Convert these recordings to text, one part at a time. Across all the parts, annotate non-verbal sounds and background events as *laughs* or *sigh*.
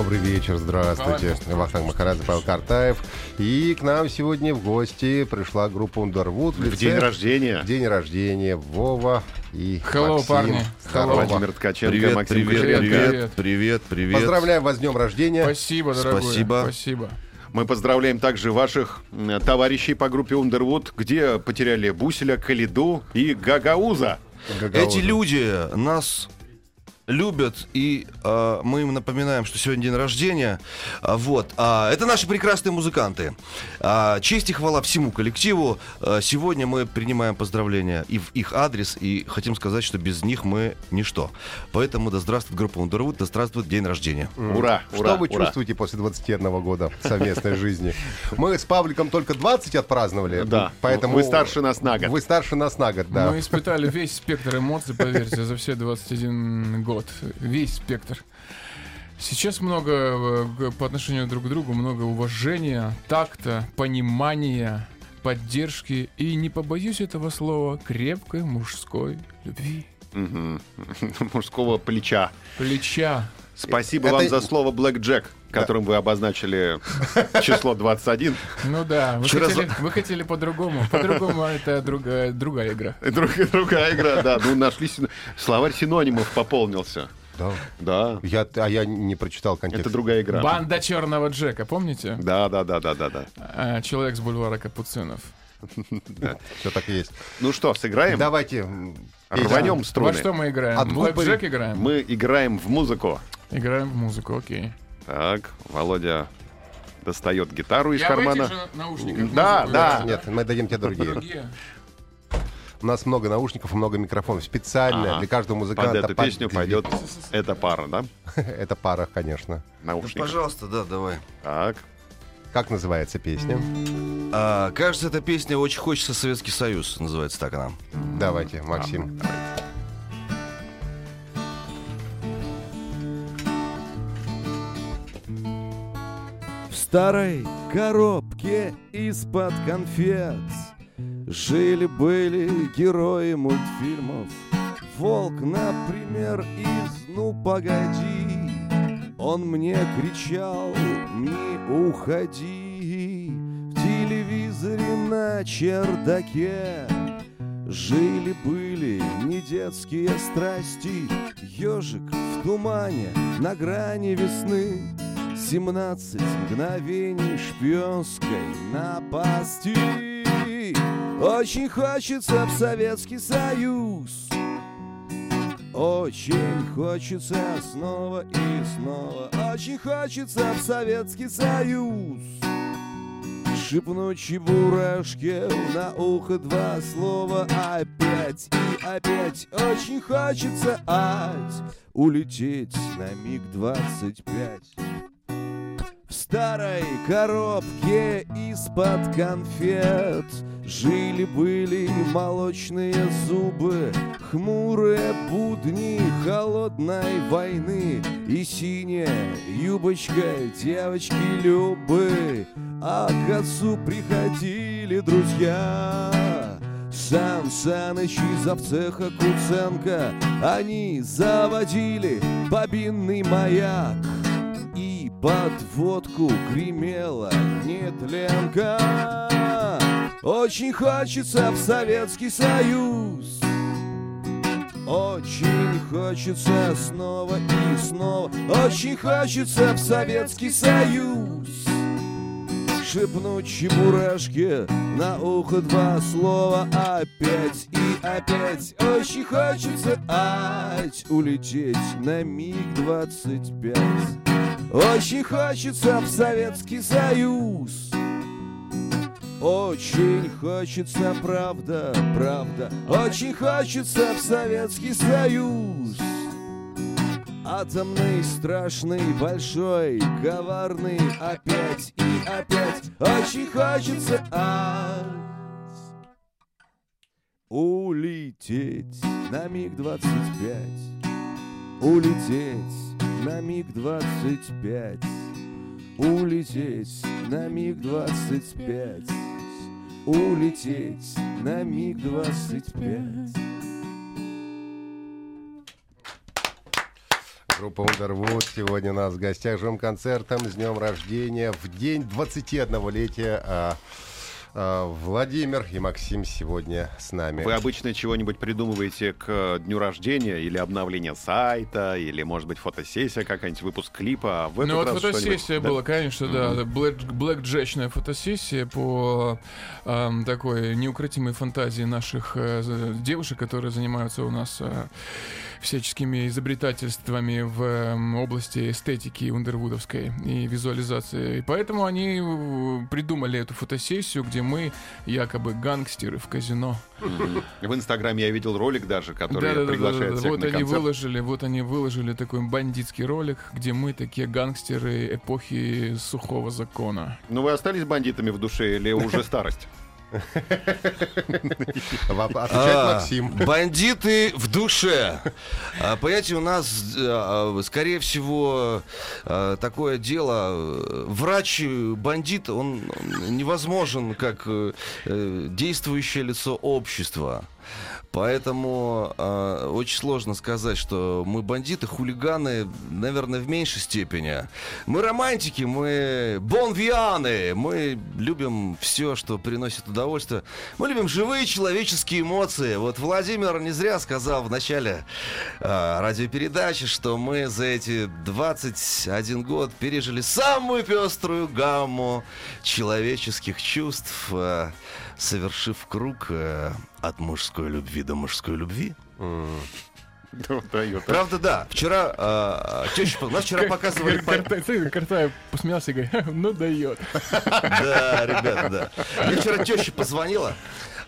Добрый вечер, здравствуйте. Вахтанг Махарадзе, Павел Картаев. И к нам сегодня в гости пришла группа Underwood. В день рождения. День рождения. Вова и Hello, Максим. парни. Здорово. Владимир Ткаченко, Привет, Максим привет, Кучеренко. привет, привет, привет. Поздравляем вас с днем рождения. Спасибо, дорогой. Спасибо. Спасибо. Мы поздравляем также ваших товарищей по группе Underwood, где потеряли Буселя, Калиду и Гагауза. Гагауза. Эти люди нас любят, и э, мы им напоминаем, что сегодня день рождения. А, вот. А, это наши прекрасные музыканты. А, честь и хвала всему коллективу. А, сегодня мы принимаем поздравления и в их адрес, и хотим сказать, что без них мы ничто. Поэтому да здравствует группа Underwood, да здравствует день рождения. Ура, Что ура, вы ура. чувствуете после 21 года совместной жизни? Мы с Павликом только 20 отпраздновали. Да, поэтому вы старше нас на год. Вы старше нас на год, да. Мы испытали весь спектр эмоций, поверьте, за все 21 год. Весь спектр. Сейчас много э, по отношению друг к другу, много уважения, такта, понимания, поддержки и, не побоюсь этого слова, крепкой мужской любви. Мгм. *laughs* Мужского плеча. Плеча. Спасибо Это- вам за слово Black Jack, которым вы обозначили *laughs* число 21. Ну да, вы, Вчера хотели, вы хотели по-другому. По-другому это другая, другая игра. *laughs* Друг- Другая игра, да. Ну, нашли словарь синонимов пополнился. Да. Да, Я, а я не прочитал контекст. это другая игра. Банда черного Джека, помните? Да, да, да, да, да, да. А, Человек с бульвара Капуцинов. *laughs* Все так и есть. Ну что, сыграем? Давайте. Рванем Во струны. что мы играем? От Блэк Блэкбери- Джек играем? Мы играем в музыку. Играем в музыку, окей. Так, Володя достает гитару из Я в кармана. этих же наушниках Да, музыку да. Нет, мы дадим тебе другие. Другие. У нас много наушников и много микрофонов. Специально Ага. для каждого Под музыканта. эту песню две. пойдет *laughs* эта пара, да? *laughs* Это пара, конечно. Наушников. Пожалуйста, да, давай. Так, Как называется песня? А, кажется, эта песня «Очень хочется Советский Союз», называется так она. Давайте, Максим. В старой коробке из-под конфет. Жили-были герои мультфильмов. Волк, например, из «Ну, погоди» Он мне кричал «Не уходи» В телевизоре на чердаке Жили-были не детские страсти. Ежик в тумане на грани весны 17 мгновений шпионской напасти. Очень хочется в Советский Союз. Очень хочется снова и снова. Очень хочется в Советский Союз. Шепнуть чебурашке на ухо два слова. Опять и опять. Очень хочется ать. Улететь на миг двадцать пять старой коробке из-под конфет. Жили-были молочные зубы Хмурые будни холодной войны И синяя юбочка девочки Любы. А к отцу приходили друзья. Сан Саныч из завцеха Куценко. Они заводили бобинный маяк под водку гремела нетленка. Очень хочется в Советский Союз. Очень хочется снова и снова. Очень хочется в Советский Союз. Шепнуть чебурашке на ухо два слова. Опять и опять. Очень хочется ать Улететь на миг двадцать пять Очень хочется в Советский Союз. Очень хочется, правда, правда. Очень хочется в Советский Союз. Атомный, страшный, большой, коварный Опять и опять. Очень хочется ать Улететь на МиГ-25 Улететь на МиГ-25 Улететь на МиГ-25 Улететь на МиГ-25 Группа Underwood сегодня у нас в гостях. Живым концертом с днем рождения. В день 21-летия. А, Владимир и Максим сегодня с нами. Вы обычно чего-нибудь придумываете к э, дню рождения или обновление сайта, или, может быть, фотосессия какая-нибудь, выпуск клипа. А в этот Ну вот раз фотосессия что-нибудь, да? была, конечно, да, блэк, джечная фотосессия по ам, такой неукротимой фантазии наших э, девушек, которые занимаются у нас э, всяческими изобретательствами в эм, области эстетики ундервудовской и визуализации. И поэтому они э, придумали эту фотосессию, где мы якобы гангстеры в казино. В Инстаграме я видел ролик даже, который Да-да-да-да-да. приглашает всех Вот на они концерт. выложили, вот они выложили такой бандитский ролик, где мы такие гангстеры эпохи сухого закона. Ну вы остались бандитами в душе или уже старость? *laughs* Отвечает А, Максим. *laughs* Бандиты в душе. А, Понимаете, у нас, э, а, скорее всего, э, такое дело. э, Врач э, бандит, он невозможен как действующее лицо общества. Поэтому э, очень сложно сказать, что мы бандиты, хулиганы, наверное, в меньшей степени. Мы романтики, мы бонвианы, мы любим все, что приносит удовольствие. Мы любим живые человеческие эмоции. Вот Владимир не зря сказал в начале э, радиопередачи, что мы за эти 21 год пережили самую пеструю гамму человеческих чувств, э, совершив круг э, от мужской любви до мужской любви. Правда, да. Вчера э, теща, нас вчера показывали... по- Картаев посмеялся и говорит, ну дает. Да, ребята, да. Мне вчера теща позвонила.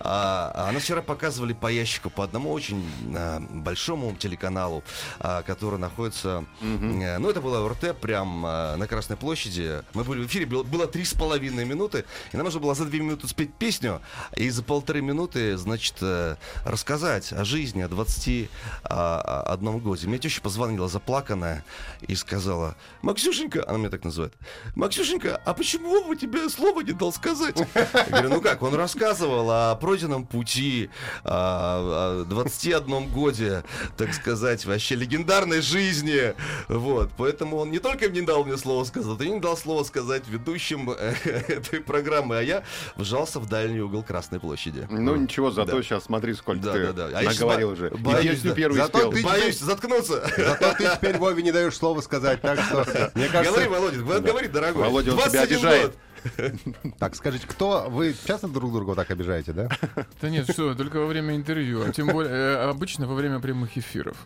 А, Она вчера показывали по ящику по одному очень а, большому телеканалу, а, который находится... э, Ну, это было РТ, прям а, на Красной площади. Мы были в эфире, было, было три с половиной минуты, и нам нужно было за две минуты спеть песню, и за полторы минуты, значит, э, рассказать о жизни, о 21 годе. Мне теща позвонила заплаканная и сказала, Максюшенька, она меня так называет, Максюшенька, а почему Вова тебе слова не дал сказать? Я говорю, ну как, он рассказывал о пройденном пути, о, о 21 годе, так сказать, вообще легендарной жизни. Вот, поэтому он не только не дал мне слово сказать, и не дал слово сказать ведущим э, *laughs* этой программы, а я вжался в дальний угол Красной площади. Ну ничего, зато Да. сейчас смотри, сколько Да, ты да, да. А наговорил уже. Боюсь, да. первую Зато спел. ты- Боюсь заткнуться. Зато ты теперь Вове не даешь слова сказать, так что, *laughs* мне Говори, кажется... Володя, говори, дорогой. Володя, он тебя 21 обижает. год. *laughs* Так, скажите, кто... Вы часто друг друга так обижаете, да? *laughs* Да нет, что, только во время интервью. а Тем более, э, обычно во время прямых эфиров.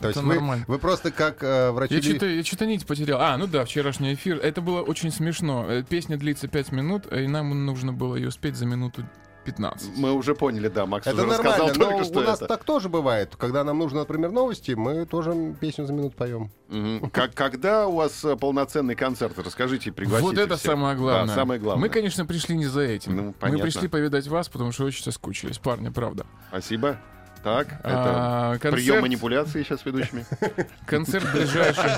То есть вы, нормально. вы просто как э, врачи... Я что-то, я что-то нить потерял. А, ну да, вчерашний эфир. Это было очень смешно. Э, Песня длится 5 минут, и нам нужно было ее спеть за минуту 15. Мы уже поняли, да, Макс Это уже рассказал нормально, но только что у нас это. так тоже бывает. Когда нам нужно, например, новости, мы тоже песню за минуту поем. Как, когда у вас э, полноценный концерт? Расскажите, пригласите Вот это всех. самое главное. Да, самое главное. Мы, конечно, пришли не за этим. Ну, Мы пришли повидать вас, потому что очень соскучились. Парни, правда. Спасибо. Так, это А, концерт- прием манипуляции сейчас с ведущими. *laughs* Концерт ближайший.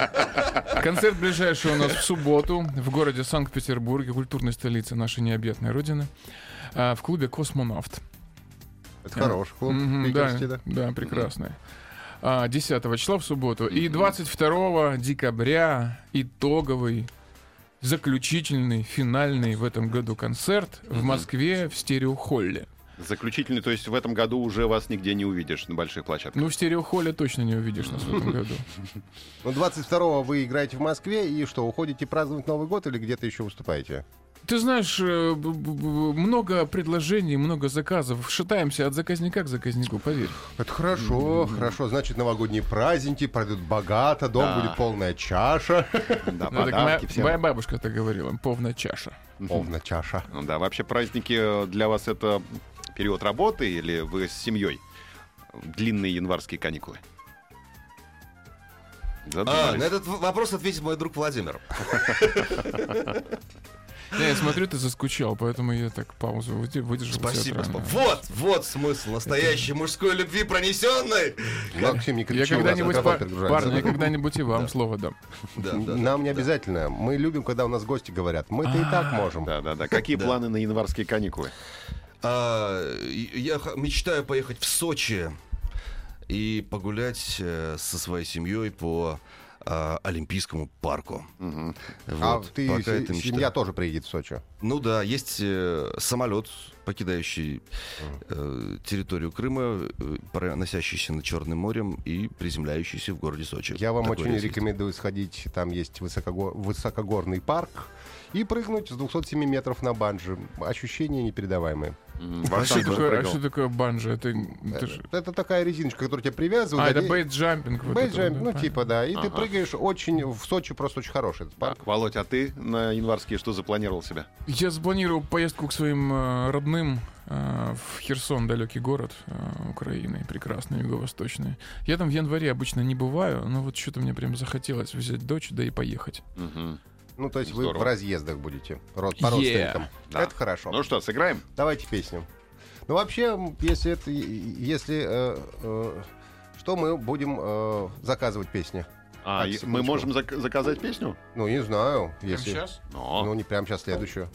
Концерт ближайший у нас в субботу в городе Санкт-Петербурге, культурной столице нашей необъятной родины, а, в клубе Космонавт. Это хороший клуб Мгм, да, да? да, прекрасный. А, 10 числа в субботу. И 22 декабря итоговый, заключительный, финальный в этом году концерт в Москве в стереохолле. Заключительный, то есть в этом году уже вас нигде не увидишь на больших площадках. Ну, в стереохолле точно не увидишь нас в этом году. Ну, 22-го вы играете в Москве, и что, уходите праздновать Новый год или где-то еще выступаете? Ты знаешь, э, много предложений, много заказов. Шатаемся от заказника к заказнику, поверь. Это хорошо, хорошо. Значит, новогодние праздники пройдут богато, дом Да. будет полная чаша. Да, Ну, моя, подарки всем. моя бабушка так говорила, полная чаша. Полная чаша. Ну да, вообще праздники э, для вас это период работы или вы с семьей? Длинные январские каникулы. А, на этот вопрос ответит мой друг Владимир. *laughs* *laughs* Я смотрю, ты заскучал, поэтому я так паузу выде- выдержал. Спасибо. Вот, вот смысл настоящей мужской любви пронесенной. Максим, не Я кричи, нас когда-нибудь, перегружается. парни, я когда-нибудь и вам слово дам. Да, да, да. Нам не обязательно. Мы любим, когда у нас гости говорят. Мы-то и так можем. Да, да, да. *laughs* Какие планы на январские каникулы? А, я мечтаю поехать в Сочи и погулять э, со своей семьей по а, Олимпийскому парку. А Вот, ты, пока это мечта. семья тоже приедет в Сочи. Ну да, есть э, самолет, покидающий э, территорию Крыма, э, проносящийся над Черным морем и приземляющийся в городе Сочи. Я вам Такой очень есть. рекомендую сходить. Там есть высокого- высокогорный парк. И прыгнуть с 207 метров на банджи. Ощущения непередаваемые. А Вахтанг что такое, а что такое банджи? Это, это ж- Это такая резиночка, которую тебя привязывают. А, это бейджампинг. Вот это, Бейджамп, да, ну типа, да. И ты Ага. прыгаешь очень... В Сочи просто очень хороший этот парк. Так, Володь, а ты на январские что запланировал себя? Я запланировал поездку к своим э, родным э, в Херсон, далекий город э, Украины, прекрасный, юго-восточный. Я там в январе обычно не бываю, но вот что-то мне прям захотелось взять дочь, да и поехать. Мгм. Ну, то есть вы Здорово. в разъездах будете. Род, по Yeah. родственникам. Да. Это хорошо. Ну что, сыграем? Давайте песню. Ну, вообще, если это... Если... э, э, что мы будем э, заказывать песни? А, Так, и- мы можем зак- заказать песню? Ну, не знаю. Если... сейчас? Ну, Ну, не прямо сейчас следующую.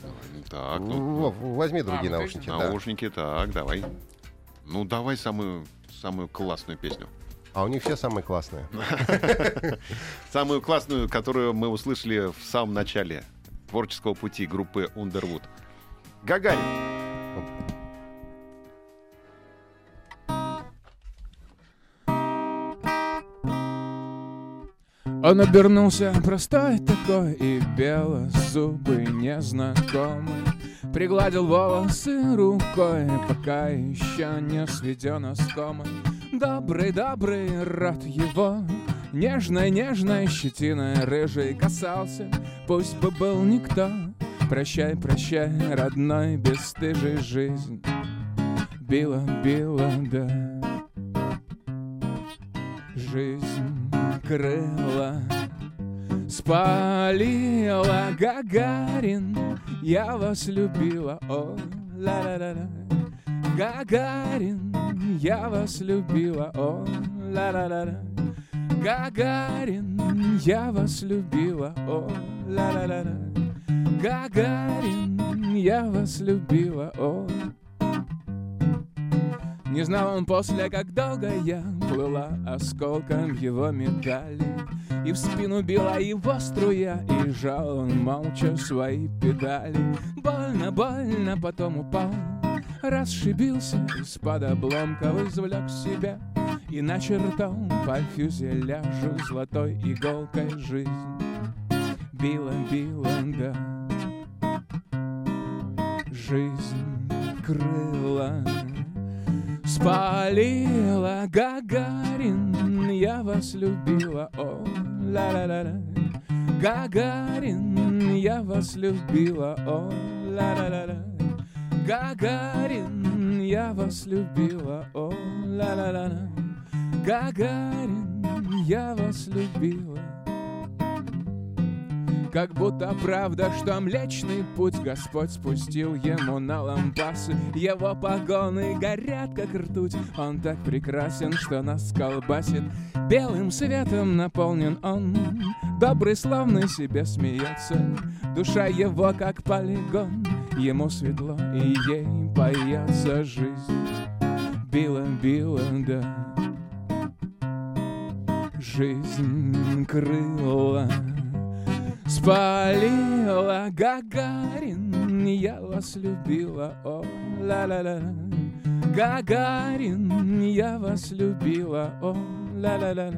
так, ну, возьми другие вот наушники. да. наушники, так, давай. Ну, давай самую, самую классную песню. А у них все самые классные. *laughs* Самую классную, которую мы услышали в самом начале творческого пути группы Underwood. Гагарин. Он обернулся простой такой и белозубый незнакомый. Пригладил волосы рукой, пока еще не сведен оскомый Добрый-добрый рот его Нежной-нежной щетиной рыжий касался. Пусть бы был никто. Прощай, прощай, родной, бесстыжий жизнь. Била, била, да. Жизнь крыла Спалила Гагарин. Я вас любила, о ла-ла-ла-ла. Гагарин, я вас любила, о ла-ла-ла-ла. Гагарин, я вас любила, о ла-ла-ла-ла. Гагарин, я вас любила, о не знал он после, как долго я плыла осколком его медали. И в спину била его струя, и жал он молча свои педали. Больно, больно, потом упал, расшибился Из-под обломков извлек себя и начертал по фюзеляжу золотой иголкой жизнь. Била, била, да. Жизнь крыла Спалила Гагарин, я вас любила, о ла-ла-ла-ла. Гагарин, я вас любила, о ла-ла-ла-ла. Гагарин, я вас любила, о ла-ла-ла-ла. Гагарин, я вас любила. Как будто правда, что Млечный Путь Господь спустил ему на лампасы. Его погоны горят, как ртуть. Он так прекрасен, что нас колбасит. Белым светом наполнен он. Добрый, славный себе смеется. Душа его, как полигон Ему светло, и ей поется жизнь. Била, била, да. Жизнь крыла Спалила Гагарин, я вас любила, о ла-ла-ла. Гагарин, я вас любила, о ла-ла-ла.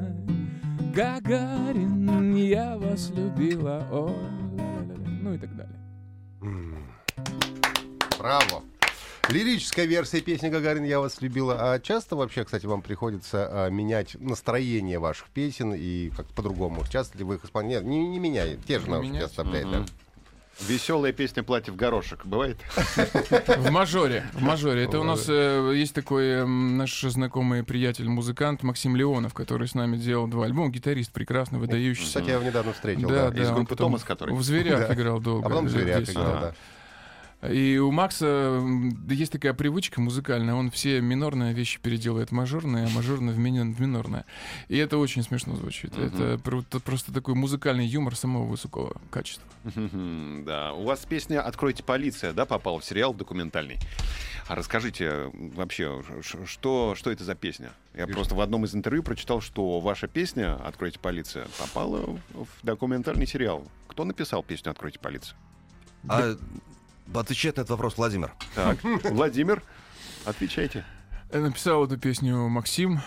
Гагарин, я вас любила, о ла-ла-ла. Ну и так далее. Браво. Лирическая версия песни «Гагарин, я вас любила». А часто вообще, кстати, вам приходится а, менять настроение ваших песен и как по-другому? Часто ли вы их исполняете? Не, не меняете, те же наушники оставляете. да? Веселая песня «Платье в горошек» бывает? В мажоре. В мажоре. Это у нас э, есть такой м, наш знакомый приятель, музыкант Максим Леонов, который с нами делал два альбома. Гитарист прекрасный, выдающийся. Кстати, я его недавно встретил. Да, Да, да. Из группы «Томас», который? В «Зверях» Да. играл долго. А потом лет «Зверя» 10, играл, да. И у Макса есть такая привычка музыкальная, он все минорные вещи переделывает мажорные, а мажорные в, мини- в минорные. И это очень смешно звучит. Это про- т- просто такой музыкальный юмор самого высокого качества. Да, у вас песня «Откройте полиция», да, попала в сериал документальный. А расскажите вообще, что, что это за песня? Я просто в одном из интервью прочитал, что ваша песня «Откройте полиция» попала в в документальный сериал. Кто написал песню «Откройте полицию»? А, отвечает на этот вопрос Владимир. Так, Владимир, отвечайте. Э, Написал эту песню Максим,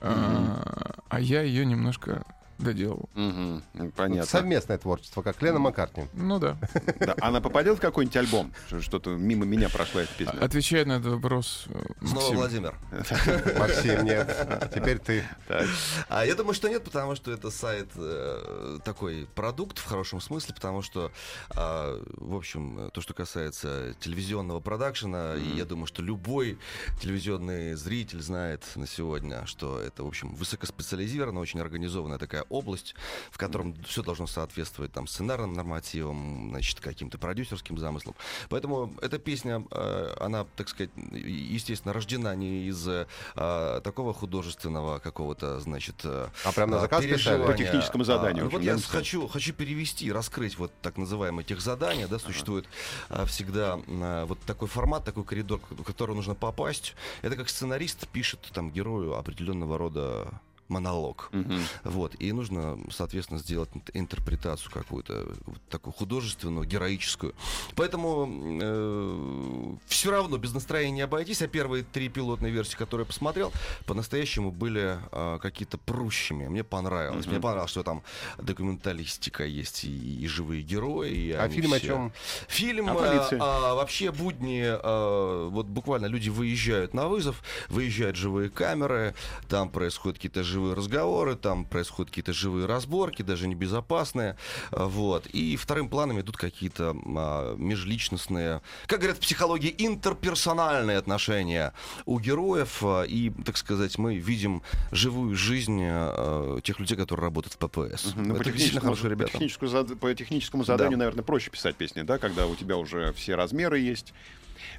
а, а я ее немножко доделал. Вот Понятно. Совместное творчество, как Лена Маккартни. Ну да. Да, Она попадет в какой-нибудь альбом? Что- Что-то мимо меня прошла эта песня. Отвечает на этот вопрос э, Снова Максим. Владимир. *laughs* Максим, нет. Теперь ты. Так. А я думаю, что нет, потому что это сайт э, такой продукт в хорошем смысле, потому что, а, в общем, то, что касается телевизионного продакшена, и я думаю, что любой телевизионный зритель знает на сегодня, что это, в общем, высокоспециализированная, очень организованная такая область, в котором все должно соответствовать там сценарным нормативам, значит, каким-то продюсерским замыслам. Поэтому эта песня, э, она, так сказать, естественно, рождена не из э, такого художественного какого-то, значит, э, А прям на а, заказ писали? По техническому заданию А, уже, вот я хочу, хочу перевести, раскрыть вот так называемые тех задания, да, существует а, всегда а, вот такой формат, такой коридор, в который нужно попасть. Это как сценарист пишет там герою определенного рода монолог. Мгм. Вот. И нужно, соответственно, сделать ин- интерпретацию какую-то, вот такую художественную, героическую. Поэтому все равно без настроения не обойтись. А первые три пилотные версии, которые я посмотрел, по-настоящему были а, какие-то прущими. Мне понравилось. Мне понравилось, что там документалистика есть и, и живые герои. и А фильм о все- чем? Фильм О полиции. а, вообще будни, а, вот буквально люди выезжают на вызов, выезжают живые камеры, там происходят какие-то живые разговоры, там происходят какие-то живые разборки, даже небезопасные, вот. И вторым планом идут какие-то а, межличностные, как говорят в психологии, интерперсональные отношения у героев, а, и, так сказать, мы видим живую жизнь а, тех людей, которые работают в ППС. Ну, по Это действительно техническому, хорошие по ребята. техническому зад- по техническому заданию, Да. наверное, проще писать песни, да, когда у тебя уже все размеры есть,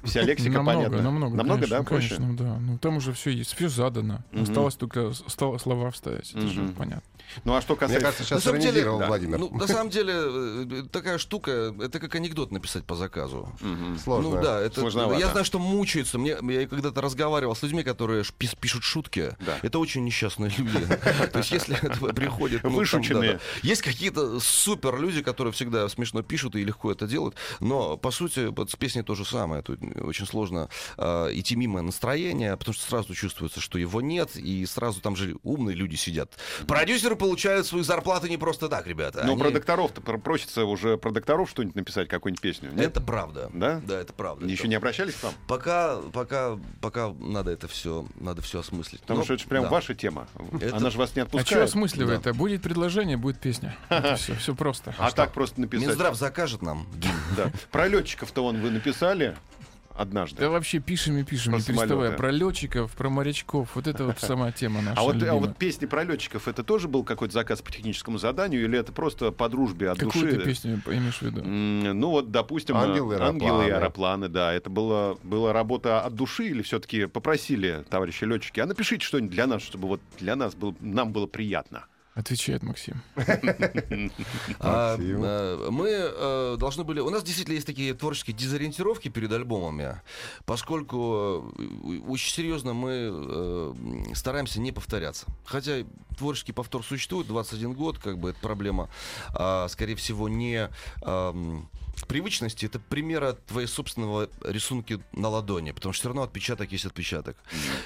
вся лексика намного, понятна. намного, намного, конечно, да, проще. Конечно, да. Ну там уже все есть, все задано. Мгм. Осталось только с- слова- вставить. Это же Мгм. понятно. Ну а что Мне касается... кажется, сейчас На самом деле, да. Владимир. Ну, на *laughs* самом деле, э, такая штука, это как анекдот написать по заказу. Мгм. Сложно. Ну да, это Сложновато. я знаю, что мучаются. Мне я когда-то разговаривал с людьми, которые пишут шутки. Да. Это очень несчастные люди. *laughs* То есть, если это приходит ну, Вышученные. Есть какие-то супер люди, которые всегда смешно пишут и легко это делают. Но по сути, вот с песней то же самое. Тут очень сложно э, идти мимо настроения, потому что сразу чувствуется, что его нет, и сразу там же умные люди сидят. Продюсеры получают свои зарплаты не просто так, ребята. Ну, Они- про докторов-то про- просится уже про докторов что-нибудь написать, какую-нибудь песню. Нет? Это правда. Да? Да, это правда. Еще Это- не обращались к вам? Пока, пока, пока надо это все, надо все осмыслить. Потому Ну, что это же прям да. ваша тема. Это- Она же вас не А что отпускает. осмысливает это? Будет предложение, будет песня. *laughs* все, все просто. А так просто написать. Минздрав закажет нам. Да. Про летчиков-то вон вы написали однажды. Да вообще пишем и пишем, Про не переставая. самолеты. Про летчиков, про морячков. Вот это вот сама тема наша А вот, а вот песни про летчиков это тоже был какой-то заказ по техническому заданию, или это просто по дружбе от Какую души? ты песню имеешь в виду? Ну вот, допустим, Ангелы и э, ангелы и аэропланы». аэропланы, да. Это была, была работа от души или все-таки попросили товарищи летчики, а напишите что-нибудь для нас, чтобы вот для нас было, нам было приятно. Отвечает Максим. *laughs* А, мы э, должны были... У нас действительно есть такие творческие дезориентировки перед альбомами, поскольку э, очень серьезно мы э, стараемся не повторяться. Хотя творческий повтор существует, 21 год, как бы это проблема, а, скорее всего, не... ам, привычности это примера твоей собственного рисунки на ладони, потому что все равно отпечаток есть отпечаток.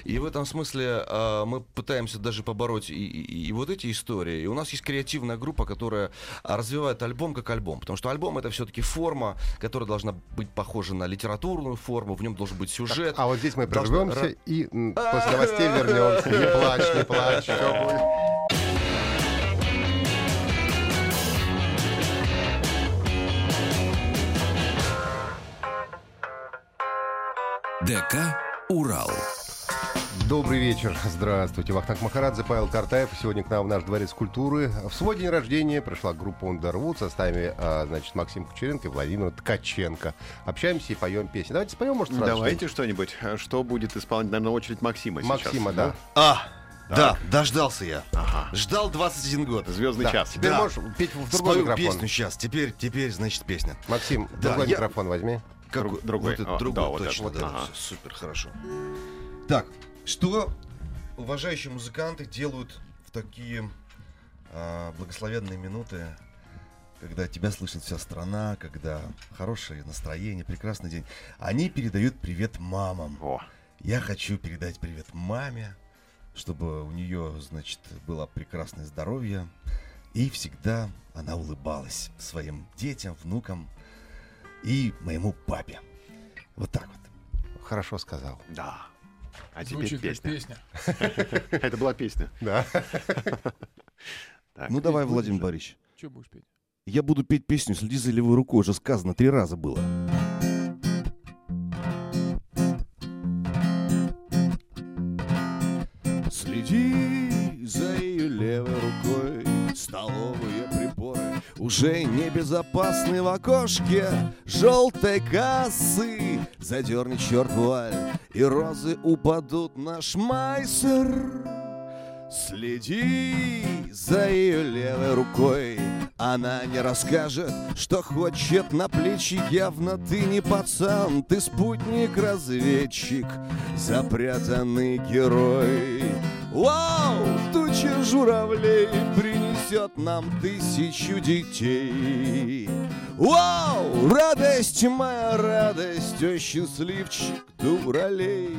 И в этом смысле мы пытаемся даже побороть и, и- и вот эти истории. История. И у нас есть креативная группа, которая а, развивает альбом как альбом. Потому что альбом это все-таки форма, которая должна быть похожа на литературную форму, в нем должен быть сюжет. А вот здесь мы Должна- прервемся и после новостей вернемся. Не плачь, не плачь. будет. ДК «Урал». Добрый вечер. *laughs* Здравствуйте. Вахтанг Махарадзе, Павел Картаев. Сегодня к нам в наш дворец культуры. В свой день рождения пришла группа Underwood в составе, а, значит, Максим Кучеренко и Владимир Ткаченко. Общаемся и поем песни. Давайте споем, может, сразу Давайте что-нибудь. Что будет исполнять, наверное, очередь Максима что-нибудь? сейчас. Максима, да? А, да, дождался я. Ждал 21 год. Звездный Да. час. Теперь Да. можешь петь в другой Спою микрофон. песню сейчас. Теперь, теперь, значит, песня. Максим, Да, другой я- микрофон возьми. Как, Друг- другой. Вот это А, другой, да, вот точно, это. да. Ага. Всё, супер, хорошо. Так, что уважающие музыканты делают в такие а, благословенные минуты, когда тебя слышит вся страна, когда хорошее настроение, прекрасный день. Они передают привет мамам. О, Я хочу передать привет маме, чтобы у нее, значит, было прекрасное здоровье. И всегда она улыбалась своим детям, внукам и моему папе. Вот так вот. Хорошо сказал. да. А теперь Звучит песня. *laughs* Это была песня. Да. Ну давай, Владимир? Борисович. Что будешь петь? Я буду петь песню «Следи за левой рукой», уже сказано три раза было. Уже небезопасны в окошке Желтой кассы. Задерни черт вуаль И розы упадут. На шмайсер Следи за ее левой рукой Она не расскажет, что хочет на плечи Явно ты не пацан, ты спутник-разведчик Запрятанный герой Вау! Туча журавлей принесет нам тысячу детей Вау! Радость моя, радость, о счастливчик дуралей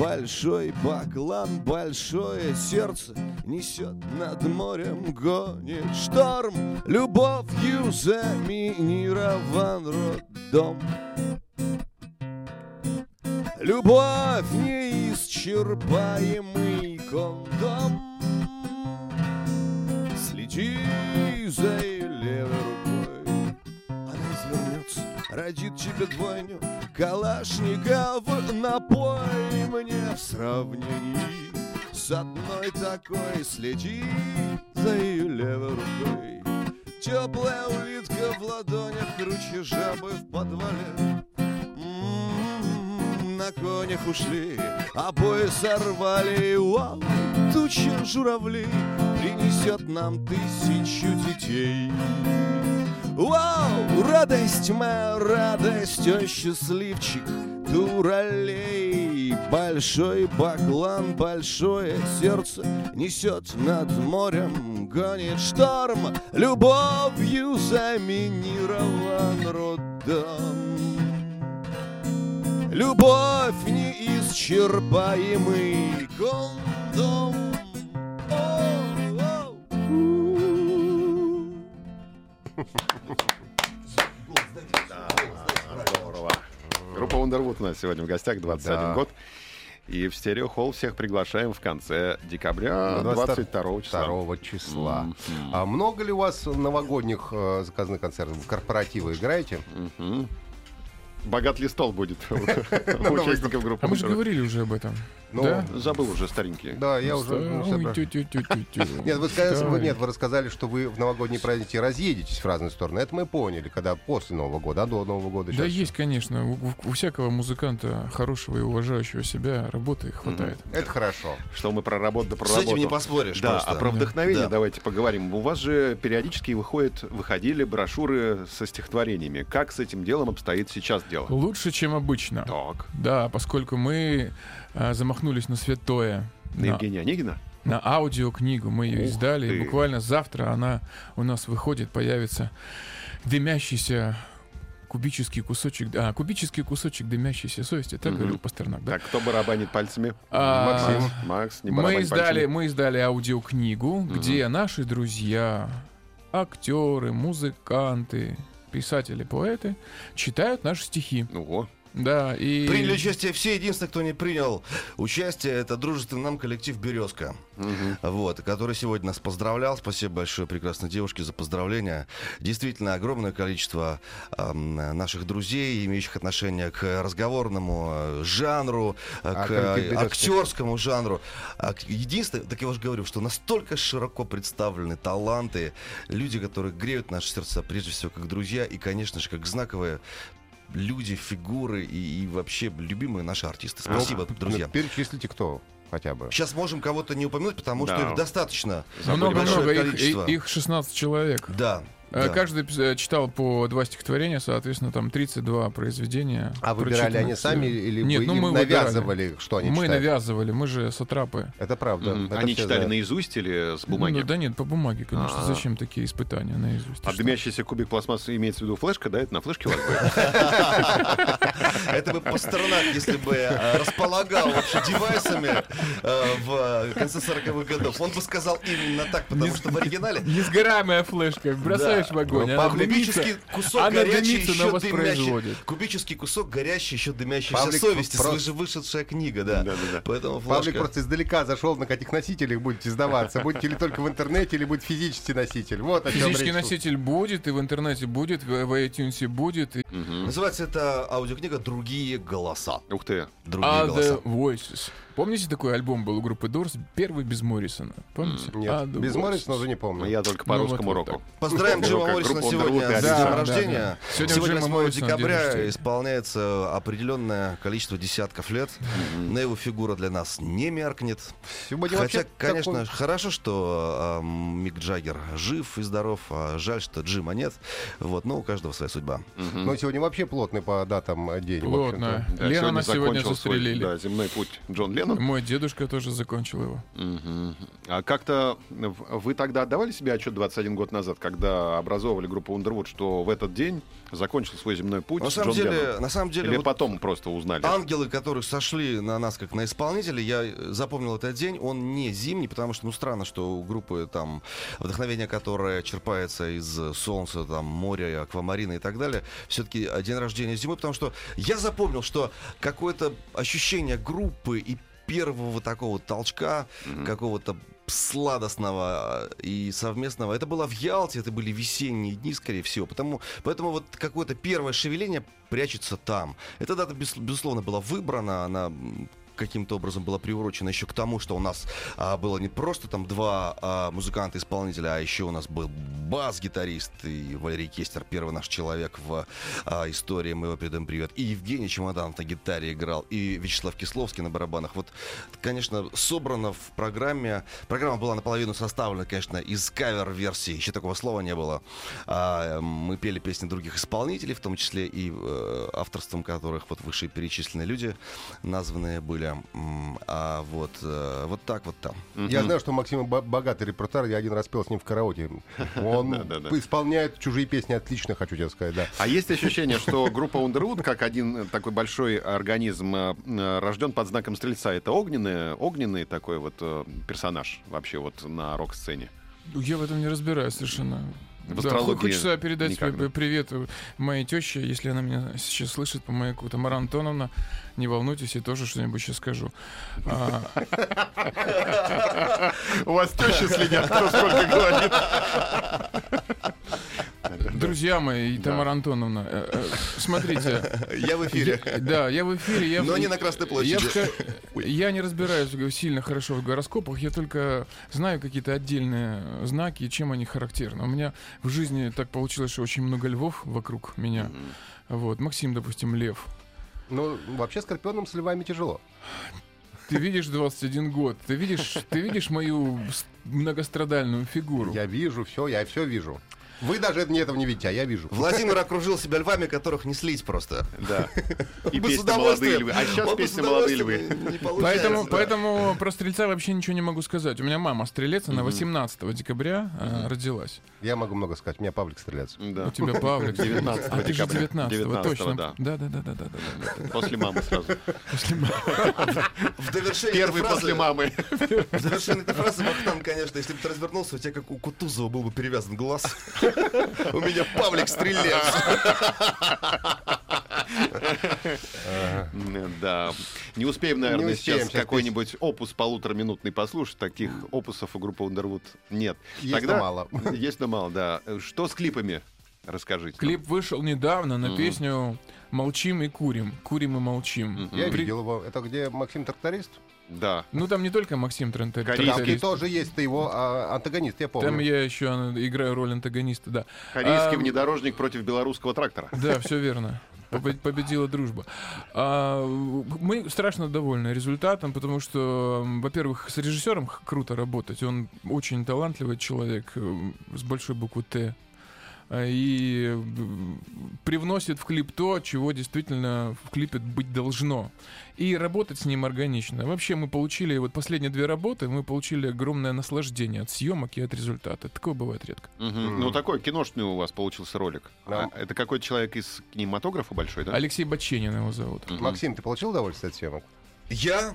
Большой баклан, большое сердце Несет над морем, гонит шторм. Любовью заминирован роддом. Любовь неисчерпаемый кондом. Следи за левой рукой родит тебе двойню Калашников напой мне в сравнении С одной такой. Следи за ее левой рукой. Теплая улитка в ладонях, круче жабы в подвале. М, На конях ушли, обои сорвали. Вау, туча журавлей принесет нам тысячу детей Вау, радость моя, радость, о счастливчик, дуралей Большой баклан, большое сердце несет над морем Гонит шторм, любовью заминирован роддом. Любовь неисчерпаемый кондом Здорово. Группа Underwood у нас сегодня в гостях, 21 Да. год. И в стереохолл всех приглашаем в конце декабря, 22 числа. 22 числа. А много ли у вас новогодних э, заказных концертов? В корпоративы играете? Мгм. Богат ли стол будет у участников группы? А мы же говорили уже об этом. Ну, да? Забыл уже старенький. Да, я уже... *laughs* Нет вы, сказали, нет, вы рассказали, что вы в новогодние праздники разъедетесь в разные стороны. Это мы поняли, когда после Нового года, а до Нового года Да есть, конечно. У, всякого музыканта хорошего и уважающего себя работы хватает. Это хорошо. Что мы про работу про С этим не работу. поспоришь Да, а про вдохновение Да. давайте поговорим. У вас же периодически выходят, выходили брошюры со стихотворениями. Как с этим делом обстоит сейчас дело? Лучше, чем обычно. Так. Да, поскольку мы а, замахнулись на святое. На Евгения Онегина? на аудиокнигу. Мы ее Ух издали. ты. И буквально завтра она у нас выходит, появится дымящийся кубический кусочек, а, кубический кусочек дымящейся совести, так Мгм. говорил Пастернак, да? Так, кто барабанит пальцами? А, Максим. Макс, не мы издали, пальцами. мы издали аудиокнигу, где наши друзья, актеры, музыканты, писатели, поэты читают наши стихи. Ого. Да, и... Приняли участие все. Единственное, кто не принял участие, это дружественный нам коллектив «Березка». Мгм. Вот, который сегодня нас поздравлял. Спасибо большое прекрасной девушке за поздравления. Действительно, огромное количество эм, наших друзей, имеющих отношение к разговорному э, жанру, э, А к э, «Березка»? актерскому жанру. А к- Единственное, так я уже говорю, что настолько широко представлены таланты, люди, которые греют наши сердца, прежде всего, как друзья и, конечно же, как знаковые люди, фигуры и, и вообще любимые наши артисты. Спасибо, Ну, друзья. перечислите кто хотя бы. Сейчас можем кого-то не упомянуть, потому Да. что их достаточно. Много-много, большое их, их 16 человек. Да. Э, да. Каждый э, читал по два стихотворения, соответственно, там 32 произведения. А выбирали они сами или Нет, вы ну, им мы выбирали. навязывали, что они Мы читают? навязывали, мы же сатрапы. Это правда. Мгм. это Они все читали знают. наизусть или с Ну, бумаги? да нет, по бумаге, конечно. А. Зачем такие испытания наизусть? А что? дымящийся кубик пластмассы имеется в виду флешка, да? Это на флешке у вас? *laughs* Это бы Пастернак, если бы э, располагал вообще девайсами в конце 40-х годов. Он бы сказал именно так, потому что в оригинале Несгораемая флешка. Бросаешь Да. в огонь, Ну, она Павлик, дымится. кубический кусок Она горячий, еще дымящий. Кубический кусок горящий, еще дымящийся Павлик совести. просто- Свыше вышедшая книга, да. Да-да-да. Поэтому Павлик флешка. просто издалека зашел, на каких носителях будете сдаваться. Будете ли только в интернете, или будет физический носитель. Вот Физический речь. носитель будет, и в интернете будет, в, в iTunes будет. И... Называется это аудиокнига «Другие голоса». Ух ты. Другие Other голоса. Voices. Помните такой альбом был у группы Doors? Первый без Моррисона. Помните? Нет, Other без. Моррисона уже не помню. Я только по Ну, русскому вот року. так. Поздравим Джима Группа Моррисона сегодня с днем рождения. Сегодня Сегодня Джима 8 Моррисона день декабря исполняется определенное количество десятков лет. Но его фигура для нас не меркнет. Сегодня Хотя, конечно, такой- хорошо, что э, Мик Джаггер жив и здоров. а жаль, что Джима нет. Вот, но у каждого своя судьба. Ну, сегодня вообще плотный по датам день. Плотно. Да, Лена нас сегодня свой, застрелили. да, земной путь Джон Леннон. Мой дедушка тоже закончил его. Мгм. А как-то вы тогда отдавали себе отчет 21 год назад, когда образовывали группу Underwood, что в этот день закончил свой земной путь На самом Джон деле, Леннон? на самом деле, Или вот потом просто узнали? Ангелы, которые сошли на нас как на исполнителей, я запомнил этот день, он не зимний, потому что, ну, странно, что у группы там вдохновение, которое черпается из солнца, там, моря, аквамарина и так далее, все-таки день рождения зимой, потому что я запомнил, что какое-то ощущение группы и первого такого толчка, какого-то сладостного э, и совместного. Это было в Ялте, это были весенние дни, скорее всего. Потому, поэтому вот какое-то первое шевеление прячется там. Эта дата, без- безусловно, была выбрана, она каким-то образом была приурочена еще к тому, что у нас а, было не просто там два а, музыканта-исполнителя, а еще у нас был бас-гитарист и Валерий Кестер, первый наш человек в а, истории «Мы его передаем привет», и Евгений Чемоданов на гитаре играл, и Вячеслав Кисловский на барабанах. Вот, конечно, собрано в программе. Программа была наполовину составлена, конечно, из кавер-версий, еще такого слова не было. А, мы пели песни других исполнителей, в том числе и э, авторством которых вот вышеперечисленные люди названные были. А вот, э, вот так вот там. Я знаю, что у Максима бо- богатый репертуар. Я один раз пел с ним в караоке. *laughs* Он исполняет чужие песни отлично, хочу тебе сказать, да. А есть ощущение, что группа Underwood, как один э, такой большой организм, э, рожден под знаком Стрельца, это огненный, огненный такой вот персонаж вообще вот на рок-сцене? Я в этом не разбираюсь совершенно. В Да, астрологии хо- хочется передать никак, да? привет моей теще, если она меня сейчас слышит, по моей какой-то Мара Антоновна. Не волнуйтесь, я тоже что-нибудь сейчас скажу. А, У вас тещи следят, кто сколько говорит. Друзья мои, и Тамара Антоновна, э, э, смотрите, Я в эфире. да, я в эфире. Я, Но не на Красной площади. Я, я не разбираюсь сильно хорошо в гороскопах, я только знаю какие-то отдельные знаки и чем они характерны. У меня в жизни так получилось, что очень много львов вокруг меня. Вот, Максим, допустим, лев. Ну, вообще скорпионам с львами тяжело. Ты видишь 21 год, ты видишь, ты видишь мою многострадальную фигуру. Я вижу все, я все вижу. Вы даже мне этого не видите, а я вижу. Владимир *laughs* окружил себя львами, которых не слить просто. Да. *laughs* И песня «Молодые львы». А сейчас песня «Молодые львы». не Поэтому, да. поэтому про стрельца вообще ничего не могу сказать. У меня мама стрелец, она 18 декабря э, родилась. Я могу много сказать. У меня Павлик Стрелец. Да. У тебя Павлик. 19 А ты же декабря. 19 19-го, точно. да. Да, да, да, да, да, да, да. После мамы сразу. В довершение Первый после мамы. В завершение этой фразы, Вахтанг, конечно, если бы ты развернулся, у тебя как у Кутузова был бы перевязан глаз. У меня Павлик Стрелец. Да. Не успеем, наверное, сейчас какой-нибудь опус полутораминутный послушать. Таких опусов у группы Underwood нет. Есть, но мало. Есть, но мало, да. Что с клипами? Расскажите. Клип вышел недавно на песню «Молчим и курим». Курим и молчим. Я видел его. Это где Максим Тракторист? Да. Ну, там не только Максим Трентер. Корейский тоже есть ты его а, антагонист, я помню. Там я еще играю роль антагониста, да. Корейский А, внедорожник против белорусского трактора. Да, все верно. Побе- Победила дружба. А, мы страшно довольны результатом, потому что, во-первых, с режиссером круто работать. Он очень талантливый человек э, с большой буквы Т. А, И э, привносит в клип то, чего действительно в клипе быть должно. И работать с ним органично. Вообще мы получили, вот последние две работы, мы получили огромное наслаждение от съемок и от результата. Такое бывает редко. Мгм. Ну, такой киношный у вас получился ролик. Да. А Это какой-то человек из кинематографа большой, да? Алексей Баченин его зовут. Мгм. Максим, ты получил удовольствие от съемок? Я,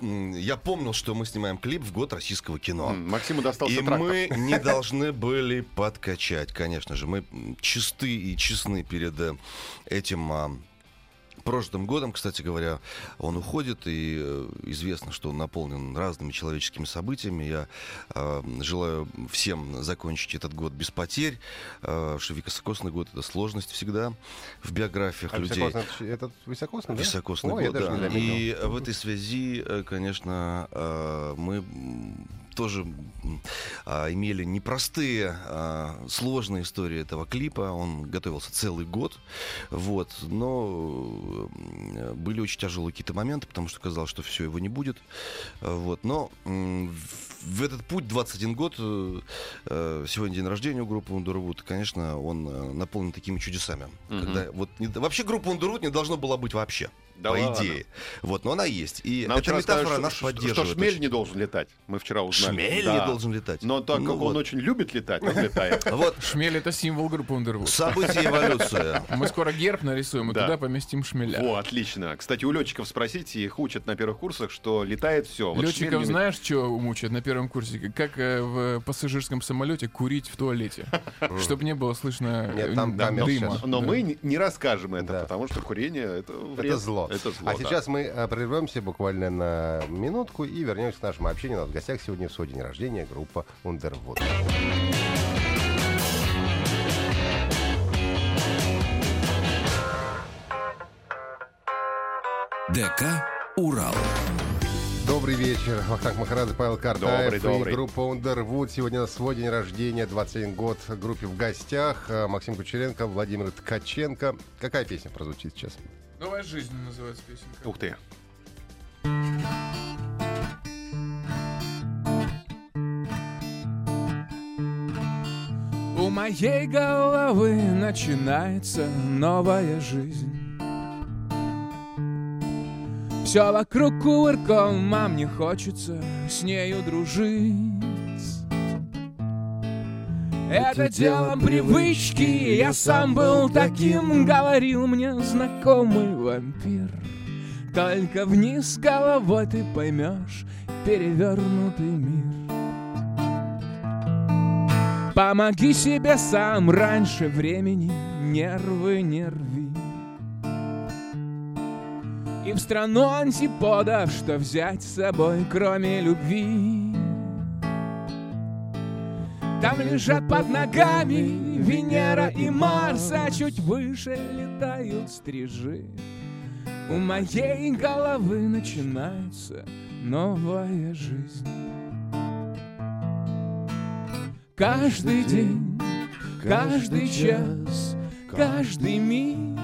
я помнил, что мы снимаем клип в год российского кино. Максиму достался И трактор. мы *laughs* не должны были подкачать, конечно же. Мы чисты и честны перед э, этим а, прошлым годом, кстати говоря, он уходит, и э, известно, что он наполнен разными человеческими событиями. Я э, желаю всем закончить этот год без потерь, э, что високосный год — это сложность всегда в биографиях А людей. високосный, это, високосный, да? Високосный я год, да. И в этой связи, э, конечно, э, мы тоже а, имели непростые, а, сложные истории этого клипа. Он готовился целый год, вот. Но были очень тяжелые какие-то моменты, потому что казалось, что все его не будет, вот. Но в этот путь 21 год, э, э, сегодня день рождения у группы Underwood, конечно, он э, наполнен такими чудесами. Мгм. Когда вот не- вообще группа Underwood не должно было быть вообще. Да по ладно. идее. Вот, но она есть. И Нам эта вчера метафора сказали, нас что, что- поддерживает. что шмель очень. не должен летать. Мы вчера узнали. Шмель Да. не должен летать. Но так Ну как он вот. очень любит летать, он летает. *laughs* Вот, Шмель это символ группы Underwood. события эволюции. *laughs* Мы скоро герб нарисуем и Да. туда поместим шмеля. О, отлично. Кстати, у летчиков спросите, их учат на первых курсах, что летает все. Летчиков знаешь, что мучают на первом курсе? Как э, в пассажирском самолете курить в туалете, *laughs* чтобы не было слышно Нет, э, там да, камера дыма. Но Да. мы не- не расскажем это, Да. потому что курение это вред. Это зло. Это зло, а да. сейчас мы э, прервемся буквально на минутку и вернемся к нашему общению. У нас в гостях сегодня в свой день рождения группа Underwood. ДК «Урал». Добрый вечер. Вахтанг Махарадзе, Павел Картаев Добрый, и добрый. группа Underwood. Сегодня на свой день рождения, 21 год. Группе в гостях э, Максим Кучеренко, Владимир Ткаченко. Какая песня прозвучит сейчас? Новая жизнь называется песенка. Ух ты. У моей головы начинается новая жизнь. Все вокруг кувырком, а мне хочется с нею дружить. Это делом привычки, я сам был таким, говорил мне знакомый вампир. Только вниз головой ты поймешь перевернутый мир. Помоги себе сам раньше времени, нервы не рви. И в страну антиподов, что взять с собой, кроме любви? Там лежат под ногами Венера и Марс, а чуть выше летают стрижи. У моей головы начинается новая жизнь. Каждый день, каждый час, каждый миг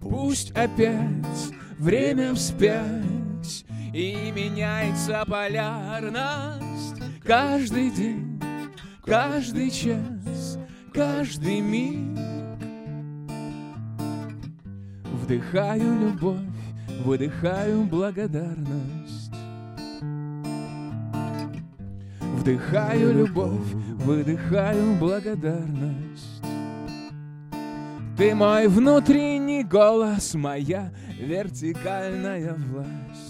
Пусть опять время вспять И меняется полярность Каждый день, каждый час, каждый миг. Вдыхаю любовь, выдыхаю благодарность. Вдыхаю любовь, выдыхаю благодарность. Ты мой внутренний голос, моя вертикальная власть.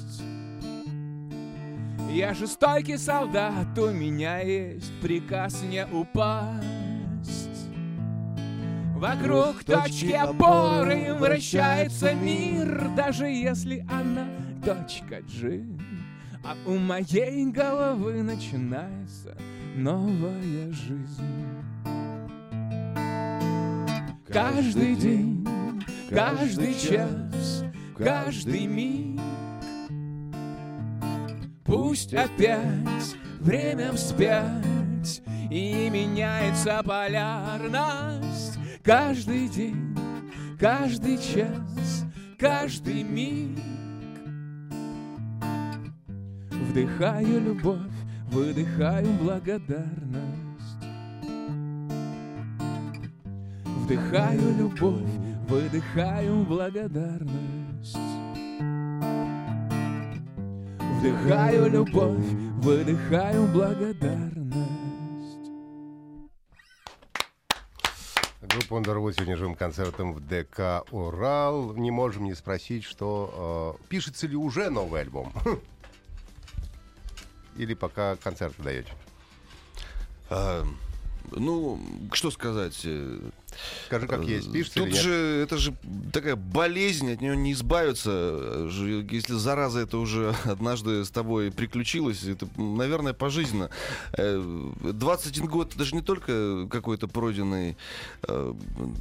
Я жестокий солдат, у меня есть приказ не упасть. Вокруг точки опоры вращается мир, даже если она точка G. А у моей головы начинается новая жизнь. Каждый день, каждый час, каждый миг Пусть опять время вспять И меняется полярность. Каждый день, каждый час, каждый миг. Вдыхаю любовь, выдыхаю благодарность. Вдыхаю любовь, выдыхаю благодарность. Вдыхаю любовь, выдыхаю благодарность. Группа Underwood сегодня живым концертом в ДК «Урал». Не можем не спросить, что э, пишется ли уже новый альбом? *laughs* Или пока концерты даете? А, ну, что сказать? Э, Скажи, как есть, пишется Тут же это же такая болезнь, от нее не избавиться. Если зараза это уже однажды с тобой приключилась, это, наверное, пожизненно. Э, 21 год это же не только какой-то пройденный э,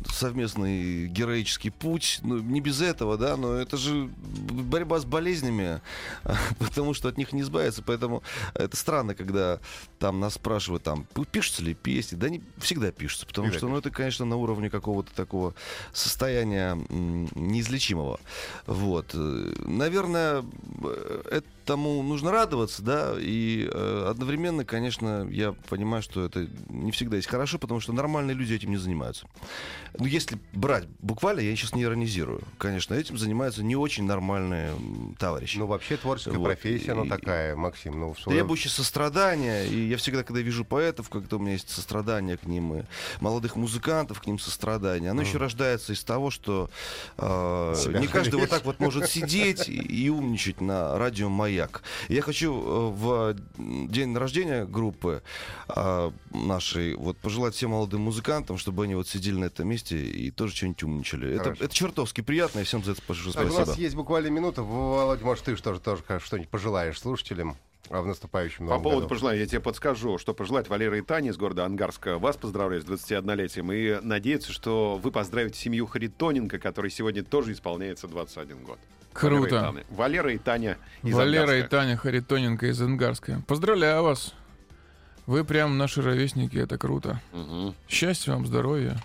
совместный героический путь, ну, не без этого, да, но это же борьба с болезнями, *laughs* потому что от них не избавиться. Поэтому это странно, когда там нас спрашивают, там, пишутся ли песни. Да не всегда пишутся, потому Всегда что, ну, это, конечно, на уровне какого-то такого состояния неизлечимого. Вот. Э, Наверное, э, этому нужно радоваться, да, и э, одновременно, конечно, я понимаю, что это не всегда есть хорошо, потому что нормальные люди этим не занимаются. Ну, если брать буквально, я сейчас не иронизирую, конечно, этим занимаются не очень нормальные товарищи. Ну, вообще творческая Вот, профессия, она и- такая, Максим. Ну, в своем- Требующий сострадания, и я всегда, когда вижу поэтов, как-то у меня есть сострадание к ним, и молодых музыкантов к ним сострадание, оно еще рождается из того, что э, Себя не каждый вот так вот может сидеть и, и умничать на радио «Маяк». Я хочу э, в день рождения группы э, нашей вот пожелать всем молодым музыкантам, чтобы они вот сидели на этом месте и тоже что-нибудь умничали. Это, это чертовски приятно, и всем за это пожелаю Так, у спасибо. нас есть буквально минута. Володь, может, ты что-то тоже что-нибудь пожелаешь слушателям в наступающем По новом поводу году? пожеланий я тебе подскажу, что пожелать Валеры и Тане из города Ангарска. Вас поздравляю с 21-летием и надеяться, что вы поздравите семью Харитоненко, которой сегодня тоже исполняется 21 год. Валера и Круто. Таня. Валера и Таня из Валера и Ангарска. Таня Харитоненко из Ангарска. Поздравляю вас. Вы прям наши ровесники, это круто. Мгм. Счастья вам, здоровья.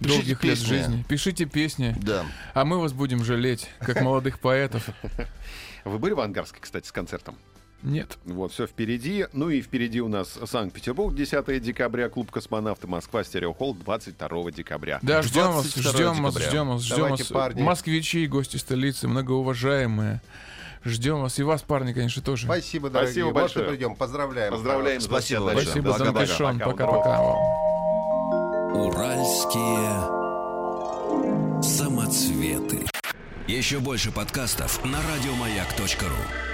Пишите Долгих лет песни. жизни. Пишите песни, Да. а мы вас будем жалеть, как *laughs* молодых поэтов. Вы были в Ангарске, кстати, с концертом? Нет. Вот, все впереди. Ну и впереди у нас Санкт-Петербург, 10 декабря, клуб «Космонавты», Москва, Стереохолл, 22 декабря. Да, ждем вас, 22 ждем вас, ждем вас, ждем вас. парни. Москвичи, гости столицы, многоуважаемые. Ждем вас. И вас, парни, конечно, тоже. Спасибо, дорогие. Спасибо Вот большое. придем. Поздравляем. Поздравляем. Спасибо 21 большое. Спасибо, Пока-пока. Занкашон. Пока. Пока-пока. Уральские самоцветы. Еще больше подкастов на радиомаяк.ру.